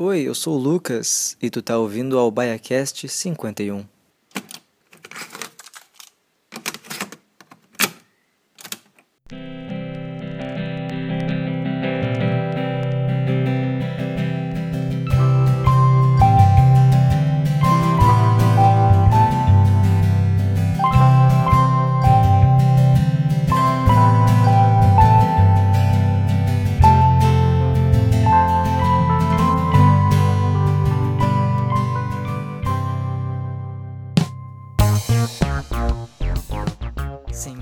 Oi, eu sou o Lucas e tu tá ouvindo ao BaiaCast 51.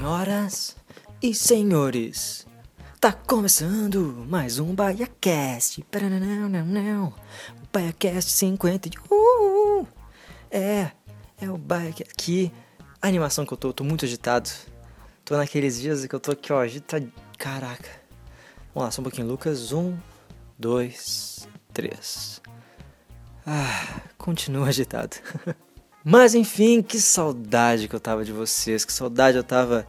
Senhoras e senhores, tá começando mais um BaiaCast. Não, BaiaCast 51. É, é o BaiaCast. Que animação que eu tô, tô muito agitado. Tô naqueles dias que eu tô aqui, ó, agitado. Caraca. Vamos lá, só um pouquinho, Lucas. Um, dois, três. Ah, continua agitado. Mas enfim, que saudade que eu tava de vocês, que saudade eu tava.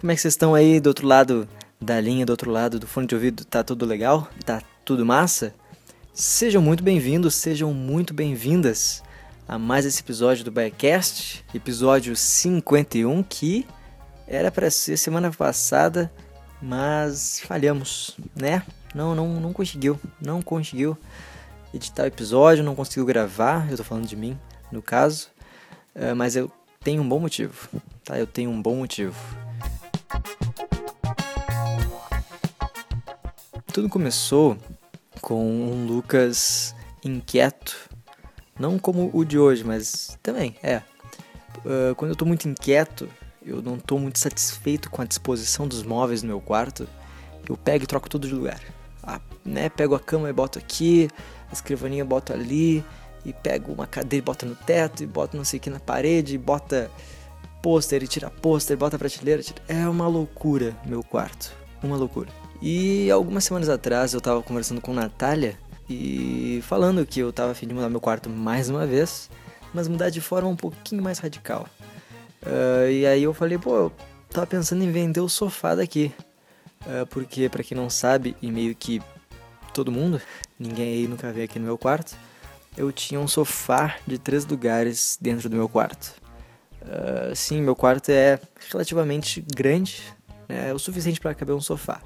Como é que vocês estão aí do outro lado da linha, do outro lado do fone de ouvido? Tá tudo legal? Tá tudo massa? Sejam muito bem-vindos, sejam muito bem-vindas a mais esse episódio do Biacast, episódio 51, que era para ser semana passada, mas falhamos, né? Não, não, não conseguiu, não conseguiu editar o episódio, não conseguiu gravar, eu tô falando de mim, no caso. Uh, mas eu tenho um bom motivo, tá? Eu tenho um bom motivo. Tudo começou com um Lucas inquieto, não como o de hoje, mas também é. Uh, quando eu tô muito inquieto, eu não tô muito satisfeito com a disposição dos móveis no meu quarto, eu pego e troco tudo de lugar. Ah, né? Pego a cama e boto aqui, a escrivaninha boto ali, e pega uma cadeira e bota no teto, e bota não sei o que na parede, e bota pôster e tira pôster, bota prateleira. Tira... É uma loucura meu quarto. Uma loucura. E algumas semanas atrás eu tava conversando com Natália e falando que eu tava afim de mudar meu quarto mais uma vez, mas mudar de forma um pouquinho mais radical. Uh, e aí eu falei, pô, eu tava pensando em vender o sofá daqui. Uh, porque, para quem não sabe, e meio que todo mundo, ninguém aí nunca veio aqui no meu quarto, eu tinha um sofá de três lugares dentro do meu quarto. Uh, sim, meu quarto é relativamente grande, né, é o suficiente para caber um sofá.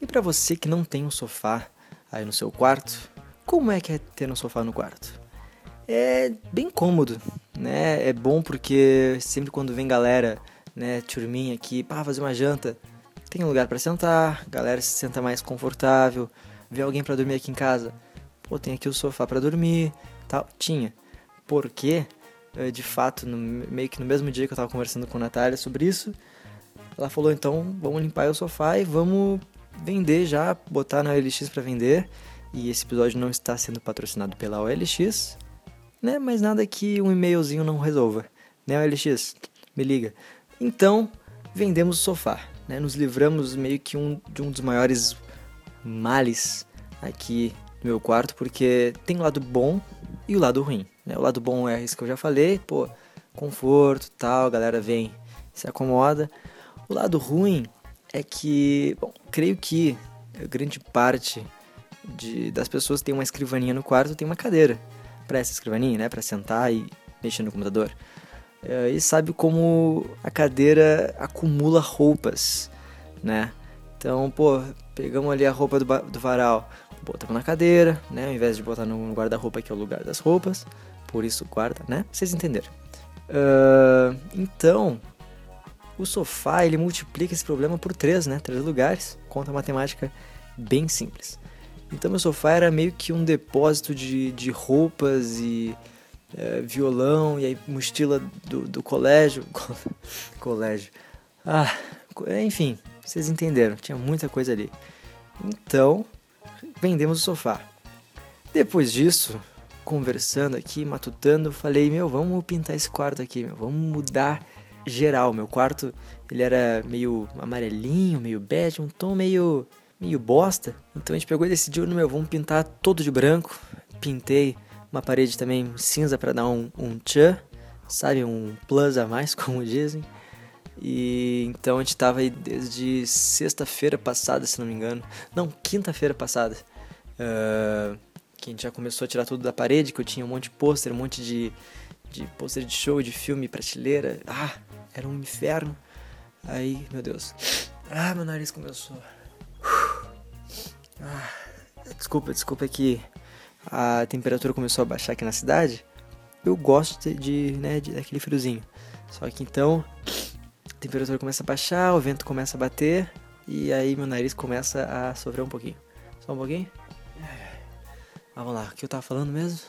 E para você que não tem um sofá aí no seu quarto, como é que é ter um sofá no quarto? É bem cômodo, né? É bom porque sempre quando vem galera, né, turminha aqui, para fazer uma janta, tem um lugar para sentar, galera se senta mais confortável, vê alguém para dormir aqui em casa, pô, tem aqui o sofá para dormir, tal. Tinha. Porque, eh, de fato, no, meio que no mesmo dia que eu tava conversando com a Natália sobre isso, ela falou, então, vamos limpar o sofá e vamos vender já, botar na OLX para vender. E esse episódio não está sendo patrocinado pela OLX, né? Mas nada que um e-mailzinho não resolva, né, OLX? Me liga. Então, vendemos o sofá, né? Nos livramos meio que um, de um dos maiores males aqui meu quarto, porque tem o lado bom e o lado ruim. Né? O lado bom é isso que eu já falei, pô, conforto tal, a galera vem, se acomoda. O lado ruim é que, bom, creio que grande parte de, das pessoas tem uma escrivaninha no quarto, tem uma cadeira para essa escrivaninha, né, para sentar e mexer no computador. É, e sabe como a cadeira acumula roupas, né? Então, pô, pegamos ali a roupa do, do varal, botamos na cadeira, né? Ao invés de botar no guarda-roupa, que é o lugar das roupas. Por isso, guarda, né? Vocês entenderam. Uh, então, o sofá, ele multiplica esse problema por três, né? Três lugares. Conta matemática bem simples. Então, meu sofá era meio que um depósito de, de roupas e uh, violão e aí mochila do, do colégio. colégio. Ah, enfim, vocês entenderam. Tinha muita coisa ali. Então, vendemos o sofá. Depois disso, conversando aqui, matutando, falei, meu, vamos pintar esse quarto aqui, meu, vamos mudar geral. Meu quarto, ele era meio amarelinho, meio bege, um tom meio meio bosta. Então a gente pegou e decidiu, meu, vamos pintar todo de branco. Pintei uma parede também cinza para dar um, um tchan, sabe, um plus a mais, como dizem. E então a gente tava aí desde sexta-feira passada, se não me engano. Não, quinta-feira passada. Uh, que a gente já começou a tirar tudo da parede, que eu tinha um monte de pôster, um monte de, de pôster de show, de filme, prateleira. Ah, era um inferno. Aí, meu Deus. Ah, meu nariz começou. Ah, desculpa, desculpa que a temperatura começou a baixar aqui na cidade. Eu gosto de, de, né, de daquele friozinho. Só que então temperatura começa a baixar, o vento começa a bater e aí meu nariz começa a sofrer um pouquinho. Só um pouquinho? Vamos lá, o que eu tava falando mesmo?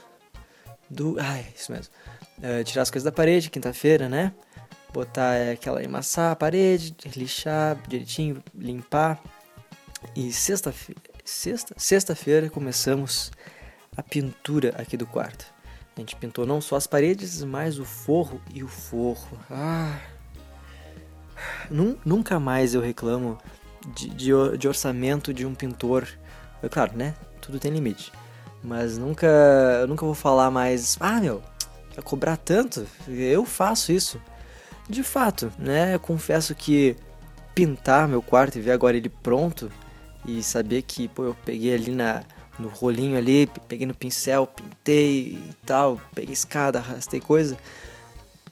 Do. Ah, é isso mesmo. É, tirar as coisas da parede, quinta-feira, né? Botar é, aquela. amassar a parede, lixar direitinho, limpar. E sexta-feira. Sexta? Sexta-feira começamos a pintura aqui do quarto. A gente pintou não só as paredes, mas o forro e o forro. Ah! Nunca mais eu reclamo de, de, de orçamento de um pintor. É claro, né? Tudo tem limite. Mas nunca, eu nunca vou falar mais, ah, meu, vai cobrar tanto? Eu faço isso. De fato, né? Eu confesso que pintar meu quarto e ver agora ele pronto e saber que, pô, eu peguei ali na, no rolinho ali, peguei no pincel, pintei e tal, peguei escada, arrastei coisa,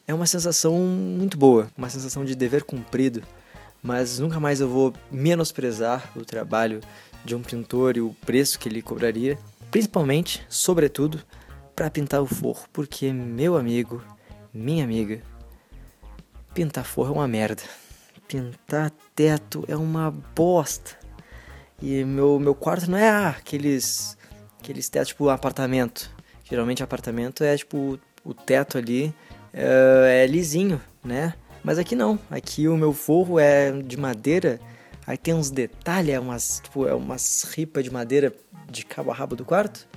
é uma sensação muito boa, uma sensação de dever cumprido. Mas nunca mais eu vou menosprezar o trabalho de um pintor e o preço que ele cobraria principalmente, sobretudo, para pintar o forro, porque meu amigo, minha amiga, pintar forro é uma merda. Pintar teto é uma bosta. E meu, meu quarto não é ah, aqueles aqueles tetos tipo apartamento. Geralmente apartamento é tipo o teto ali é, é lisinho, né? Mas aqui não. Aqui o meu forro é de madeira. Aí tem uns detalhes, é umas, tipo, é umas ripas de madeira de cabo a rabo do quarto.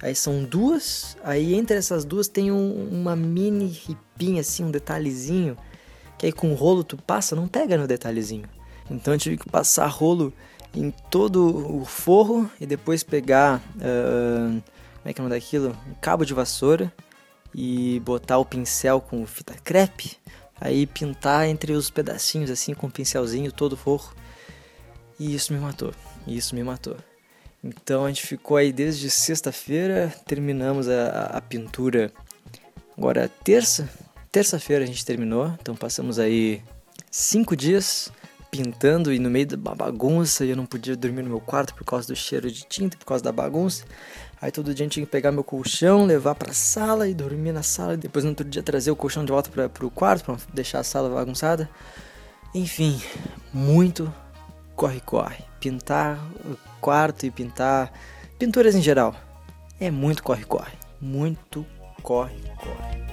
Aí são duas, aí entre essas duas tem um, uma mini ripinha assim, um detalhezinho, que aí com rolo tu passa, não pega no detalhezinho. Então eu tive que passar rolo em todo o forro e depois pegar, uh, como é que é o nome daquilo? Um cabo de vassoura e botar o pincel com fita crepe, aí pintar entre os pedacinhos assim com o pincelzinho todo forro. E isso me matou, isso me matou. Então a gente ficou aí desde sexta-feira, terminamos a, a, pintura agora terça, terça-feira a gente terminou, então passamos aí cinco dias pintando e no meio da bagunça eu não podia dormir no meu quarto por causa do cheiro de tinta, por causa da bagunça. Aí todo dia a gente tinha que pegar meu colchão, levar pra sala e dormir na sala. Depois no outro dia trazer o colchão de volta para pro quarto pra deixar a sala bagunçada. Enfim, muito corre-corre. Pintar o quarto e pintar pinturas em geral. É muito corre-corre. Muito corre-corre.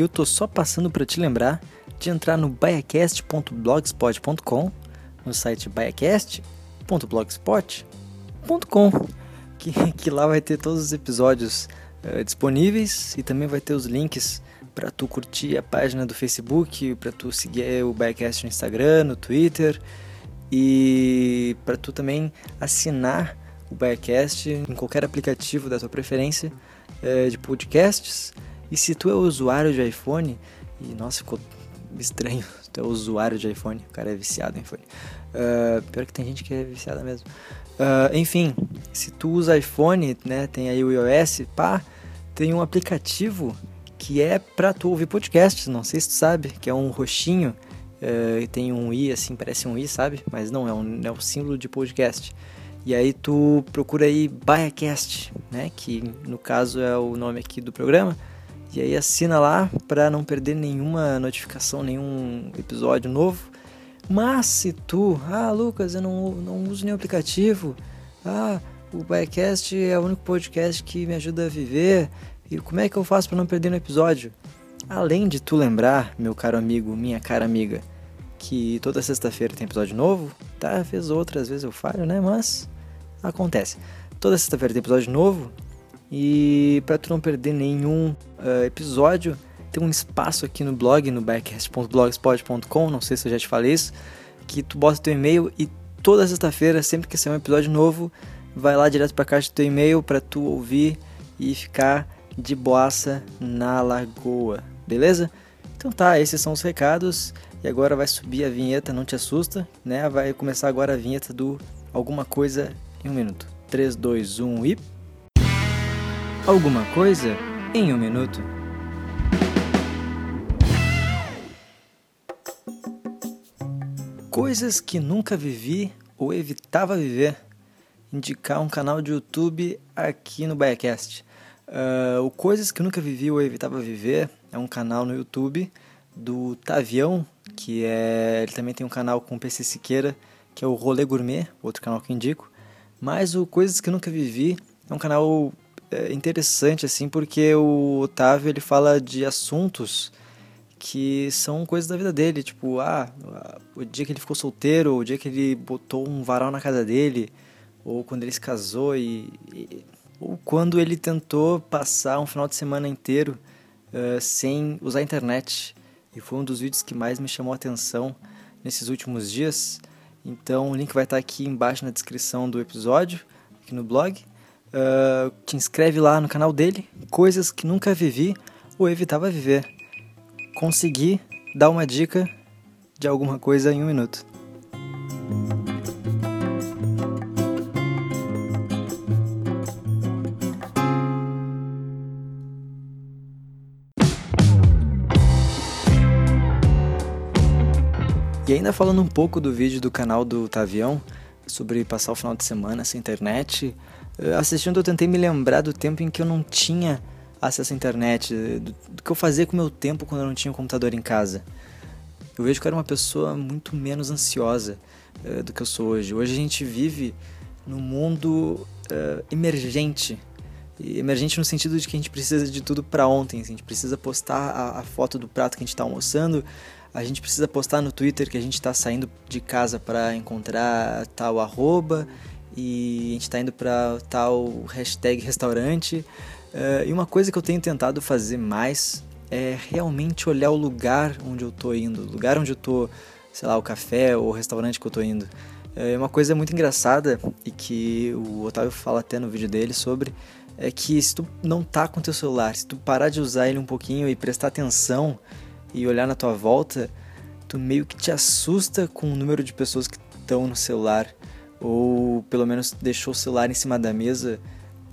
E eu tô só passando para te lembrar de entrar no baiacast.blogspot.com no site baiacast.blogspot.com, que, que lá vai ter todos os episódios uh, disponíveis e também vai ter os links para tu curtir a página do Facebook, para tu seguir o Baiacast no Instagram, no Twitter e para tu também assinar o Baiacast em qualquer aplicativo da tua preferência uh, de podcasts. E se tu é usuário de iPhone, e nossa, ficou estranho tu é usuário de iPhone, o cara é viciado em iPhone. Uh, pior que tem gente que é viciada mesmo. Uh, enfim, se tu usa iPhone, né, tem aí o iOS, pá, tem um aplicativo que é pra tu ouvir podcasts, não sei se tu sabe, que é um roxinho, uh, tem um i assim, parece um i, sabe? Mas não, é um, é um símbolo de podcast. E aí tu procura aí BaiaCast, né, que no caso é o nome aqui do programa, e aí assina lá para não perder nenhuma notificação, nenhum episódio novo. Mas se tu, ah Lucas, eu não, não uso nenhum aplicativo, ah, o Biacast é o único podcast que me ajuda a viver, e como é que eu faço para não perder um episódio? Além de tu lembrar, meu caro amigo, minha cara amiga, que toda sexta-feira tem episódio novo, tá? Vez outras vezes eu falho, né? Mas acontece. Toda sexta-feira tem episódio novo, e para tu não perder nenhum uh, episódio, tem um espaço aqui no blog, no backcast.blogspot.com, não sei se eu já te falei isso, que tu bota teu e-mail e toda sexta-feira, sempre que sair um episódio novo, vai lá direto para a caixa do teu e-mail para tu ouvir e ficar de boaça na lagoa, beleza? Então tá, esses são os recados e agora vai subir a vinheta, não te assusta, né? Vai começar agora a vinheta do Alguma Coisa em um Minuto. 3, 2, 1 e. Alguma Coisa em um Minuto. Coisas que nunca vivi ou evitava viver. Indicar um canal de YouTube aqui no Biacast. Uh, o Coisas que nunca vivi ou evitava viver é um canal no YouTube do Tavião, que é. Ele também tem um canal com o PC Siqueira, que é o Rolê Gourmet, outro canal que indico. Mas o Coisas que nunca vivi é um canal é, interessante, assim, porque o Otávio ele fala de assuntos que são coisas da vida dele, tipo, ah, o dia que ele ficou solteiro, o dia que ele botou um varal na casa dele, ou quando ele se casou e, e ou quando ele tentou passar um final de semana inteiro uh, sem usar a internet. E foi um dos vídeos que mais me chamou a atenção nesses últimos dias. Então o link vai estar aqui embaixo na descrição do episódio, aqui no blog. Uh, te inscreve lá no canal dele, coisas que nunca vivi ou evitava viver conseguir dar uma dica de alguma coisa em um minuto. E ainda falando um pouco do vídeo do canal do Tavião, sobre passar o final de semana sem internet, assistindo eu tentei me lembrar do tempo em que eu não tinha acesso à internet, do, do que eu fazia com o meu tempo quando eu não tinha um computador em casa. Eu vejo que eu era uma pessoa muito menos ansiosa uh, do que eu sou hoje. Hoje a gente vive num mundo uh, emergente. E emergente no sentido de que a gente precisa de tudo para ontem. Assim, a gente precisa postar a, a, foto do prato que a gente está almoçando, a gente precisa postar no Twitter que a gente está saindo de casa para encontrar tal arroba e a gente está indo para tal hashtag restaurante. Uh, e uma coisa que eu tenho tentado fazer mais é realmente olhar o lugar onde eu tô indo, o lugar onde eu tô, sei lá, o café ou o restaurante que eu tô indo. É uma coisa muito engraçada e que o Otávio fala até no vídeo dele sobre é que se tu não tá com teu celular, se tu parar de usar ele um pouquinho e prestar atenção e olhar na tua volta, tu meio que te assusta com o número de pessoas que estão no celular ou pelo menos deixou o celular em cima da mesa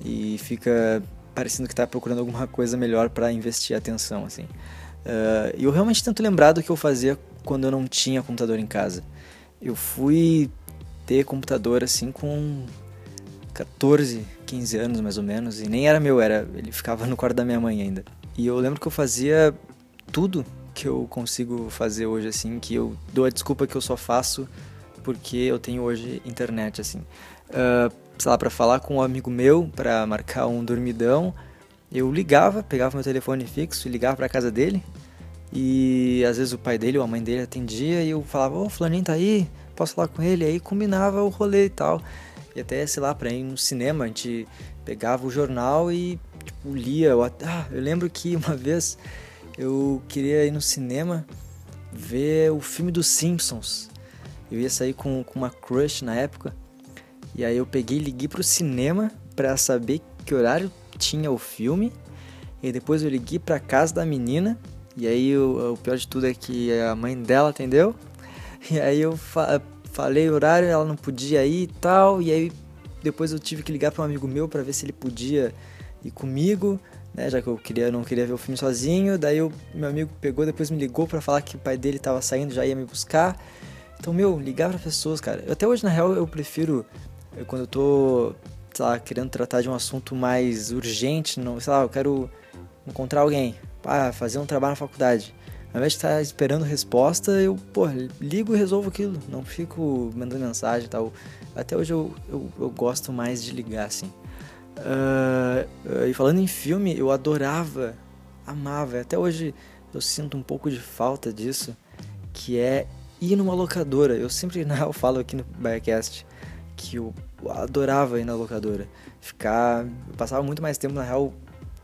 e fica parecendo que está procurando alguma coisa melhor para investir atenção, assim. Uh, eu realmente tento lembrar do que eu fazia quando eu não tinha computador em casa. Eu fui ter computador assim com 14, 15 anos mais ou menos, e nem era meu, era ele ficava no quarto da minha mãe ainda. E eu lembro que eu fazia tudo que eu consigo fazer hoje assim, que eu dou a desculpa que eu só faço porque eu tenho hoje internet assim. Uh, sei lá, para falar com um amigo meu, para marcar um dormidão, eu ligava, pegava meu telefone fixo e ligava para casa dele. E às vezes o pai dele ou a mãe dele atendia e eu falava: Ô, oh, Fulaninho tá aí, posso falar com ele? Aí combinava o rolê e tal. E até, sei lá, pra ir no cinema, a gente pegava o jornal e tipo, lia. Eu, ah, eu lembro que uma vez eu queria ir no cinema ver o filme dos Simpsons. Eu ia sair com, com uma crush na época. E aí eu peguei e liguei pro cinema para saber que horário tinha o filme. E depois eu liguei pra casa da menina. E aí o, o pior de tudo é que a mãe dela atendeu. E aí eu fa falei o horário, ela não podia ir e tal. E aí depois eu tive que ligar para um amigo meu para ver se ele podia ir comigo, né? Já que eu queria, não queria ver o filme sozinho. Daí o meu amigo pegou, depois me ligou para falar que o pai dele tava saindo, já ia me buscar. Então, meu, ligar para pessoas, cara. Até hoje, na real, eu prefiro eu, quando eu tô, sei lá, querendo tratar de um assunto mais urgente, não, sei lá, eu quero encontrar alguém, para fazer um trabalho na faculdade. Ao invés de estar esperando resposta, eu, pô, ligo e resolvo aquilo. Não fico mandando mensagem e tal. Até hoje eu, eu, eu gosto mais de ligar, assim. Uh, e falando em filme, eu adorava, amava. Até hoje eu sinto um pouco de falta disso, que é ir numa locadora. Eu sempre, real, falo aqui no Biacast que eu adorava ir na locadora. Ficar. Eu passava muito mais tempo, na real,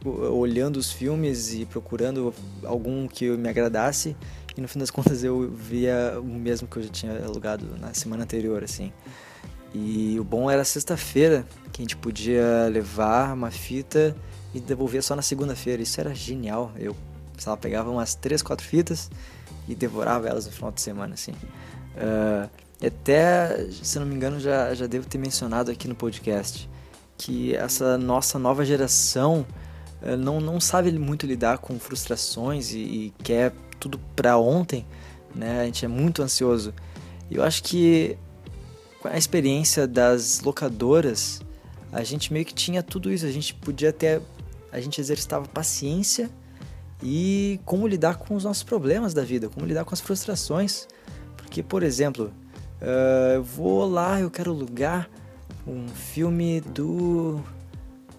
olhando os filmes e procurando algum que me agradasse. E no fim das contas eu via o mesmo que eu já tinha alugado na semana anterior, assim. E o bom era sexta-feira, que a gente podia levar uma fita e devolvia só na segunda-feira. Isso era genial. Eu, sei lá, pegava umas 3, 4 fitas e devorava elas no final de semana, assim. Uh, até, se não me engano, já, já devo ter mencionado aqui no podcast que essa nossa nova geração uh, não, não sabe muito lidar com frustrações e, e quer tudo para ontem, né? A gente é muito ansioso. E eu acho que com a experiência das locadoras, a gente meio que tinha tudo isso. A gente podia ter, a gente exercitava paciência e como lidar com os nossos problemas da vida, como lidar com as frustrações. Porque, por exemplo, uh, eu vou lá, eu quero alugar um filme do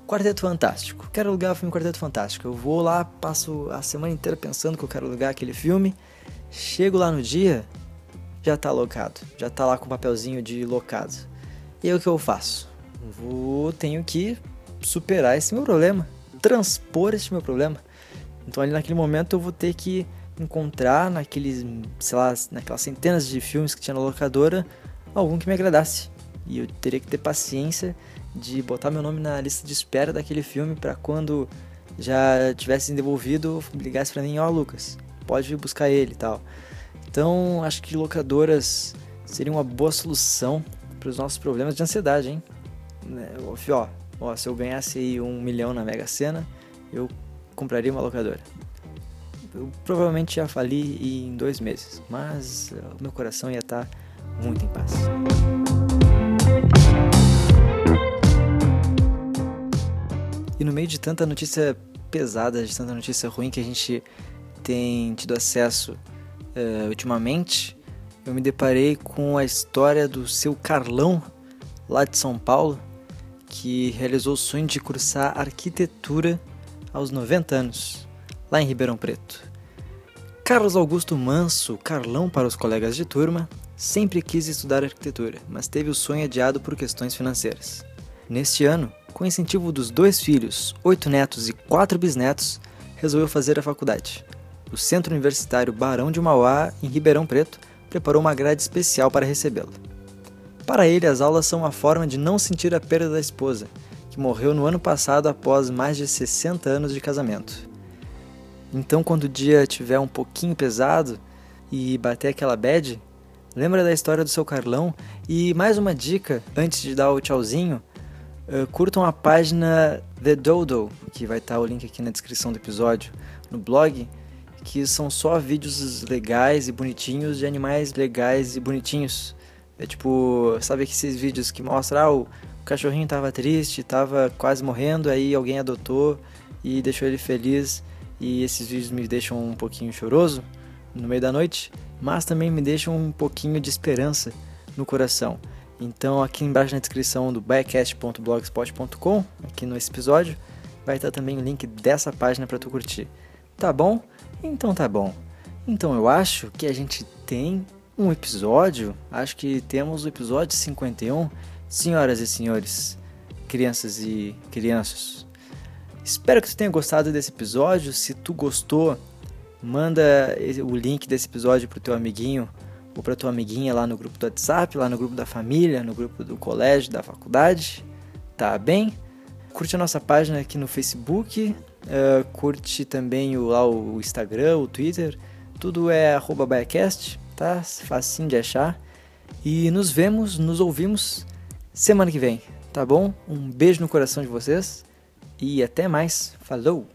Quarteto Fantástico. Quero alugar o filme Quarteto Fantástico. Eu vou lá, passo a semana inteira pensando que eu quero alugar aquele filme. Chego lá no dia, já tá locado. Já tá lá com o papelzinho de locado. E aí o que eu faço? Vou, tenho que superar esse meu problema, transpor esse meu problema. Então ali naquele momento eu vou ter que encontrar naqueles, sei lá, naquelas centenas de filmes que tinha na locadora, algum que me agradasse. E eu teria que ter paciência de botar meu nome na lista de espera daquele filme para quando já tivesse devolvido, ligasse para mim, ó oh, Lucas, pode vir buscar ele e tal. Então, acho que locadoras seriam uma boa solução para os nossos problemas de ansiedade, hein? Né, ó, ó, se eu ganhasse aí um milhão na Mega Sena, eu compraria uma locadora. Eu provavelmente já fali em dois meses, mas o meu coração ia estar muito em paz. E no meio de tanta notícia pesada, de tanta notícia ruim que a gente tem tido acesso uh, ultimamente, eu me deparei com a história do seu Carlão, lá de São Paulo, que realizou o sonho de cursar arquitetura aos 90 anos, lá em Ribeirão Preto. Carlos Augusto Manso, Carlão para os colegas de turma, sempre quis estudar arquitetura, mas teve o sonho adiado por questões financeiras. Neste ano, com incentivo dos dois filhos, oito netos e quatro bisnetos, resolveu fazer a faculdade. O Centro Universitário Barão de Mauá, em Ribeirão Preto, preparou uma grade especial para recebê-lo. Para ele, as aulas são uma forma de não sentir a perda da esposa que morreu no ano passado após mais de 60 anos de casamento. Então, quando o dia tiver um pouquinho pesado e bater aquela bad, lembra da história do seu Carlão e mais uma dica antes de dar o tchauzinho, uh, curtam a página The Dodo, que vai estar o link aqui na descrição do episódio, no blog, que são só vídeos legais e bonitinhos de animais legais e bonitinhos. É tipo, sabe esses vídeos que mostram ah, o o cachorrinho estava triste, estava quase morrendo, aí alguém adotou e deixou ele feliz. E esses vídeos me deixam um pouquinho choroso no meio da noite, mas também me deixam um pouquinho de esperança no coração. Então, aqui embaixo na descrição do backcast.blogspot.com, aqui no episódio, vai estar também o link dessa página para tu curtir. Tá bom? Então tá bom. Então eu acho que a gente tem um episódio, acho que temos o episódio 51 Senhoras e senhores, crianças e crianças, espero que tu tenha gostado desse episódio. Se tu gostou, manda o link desse episódio pro teu amiguinho ou pra tua amiguinha lá no grupo do WhatsApp, lá no grupo da família, no grupo do colégio, da faculdade, tá bem? Curte a nossa página aqui no Facebook, uh, curte também o, lá o Instagram, o Twitter, tudo é arroba tá? Facinho de achar. E nos vemos, nos ouvimos semana que vem, tá bom? Um beijo no coração de vocês e até mais. Falou!